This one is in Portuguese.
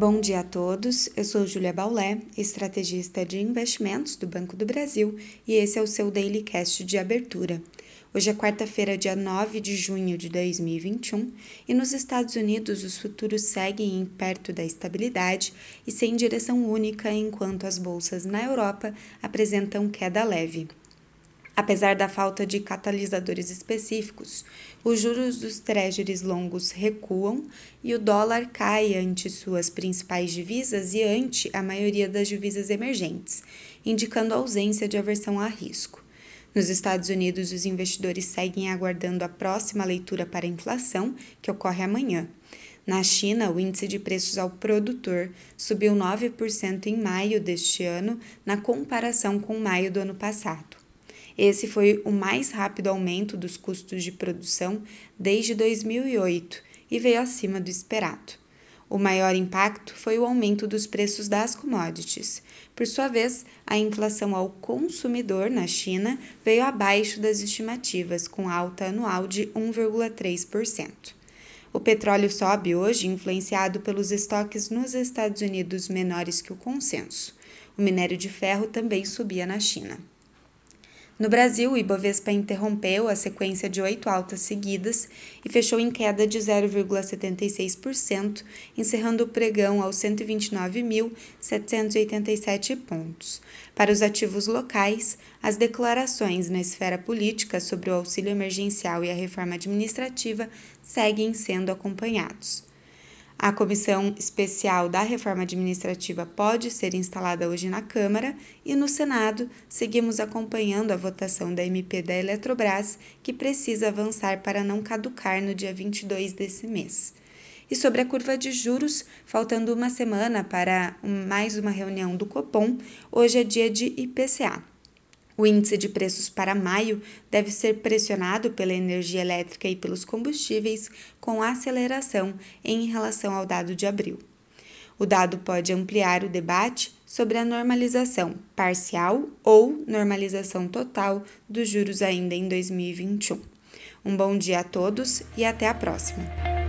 Bom dia a todos, eu sou Julia Baulé, estrategista de investimentos do Banco do Brasil e esse é o seu Daily Cast de abertura. Hoje é quarta-feira, dia 9 de junho de 2021 e nos Estados Unidos os futuros seguem perto da estabilidade e sem direção única, enquanto as bolsas na Europa apresentam queda leve. Apesar da falta de catalisadores específicos, os juros dos treasuries longos recuam e o dólar cai ante suas principais divisas e ante a maioria das divisas emergentes, indicando ausência de aversão a risco. Nos Estados Unidos, os investidores seguem aguardando a próxima leitura para a inflação, que ocorre amanhã. Na China, o índice de preços ao produtor subiu 9% em maio deste ano, na comparação com maio do ano passado. Esse foi o mais rápido aumento dos custos de produção desde 2008 e veio acima do esperado. O maior impacto foi o aumento dos preços das commodities. Por sua vez, a inflação ao consumidor na China veio abaixo das estimativas, com alta anual de 1,3%. O petróleo sobe hoje, influenciado pelos estoques nos Estados Unidos menores que o consenso. O minério de ferro também subia na China. No Brasil, o Ibovespa interrompeu a sequência de oito altas seguidas e fechou em queda de 0,76%, encerrando o pregão aos 129.787 pontos. Para os ativos locais, as declarações na esfera política sobre o auxílio emergencial e a reforma administrativa seguem sendo acompanhados. A comissão especial da reforma administrativa pode ser instalada hoje na Câmara e no Senado seguimos acompanhando a votação da MP da Eletrobras, que precisa avançar para não caducar no dia 22 desse mês. E sobre a curva de juros, faltando uma semana para mais uma reunião do Copom, hoje é dia de IPCA. O índice de preços para maio deve ser pressionado pela energia elétrica e pelos combustíveis, com aceleração em relação ao dado de abril. O dado pode ampliar o debate sobre a normalização parcial ou normalização total dos juros ainda em 2021. Um bom dia a todos e até a próxima!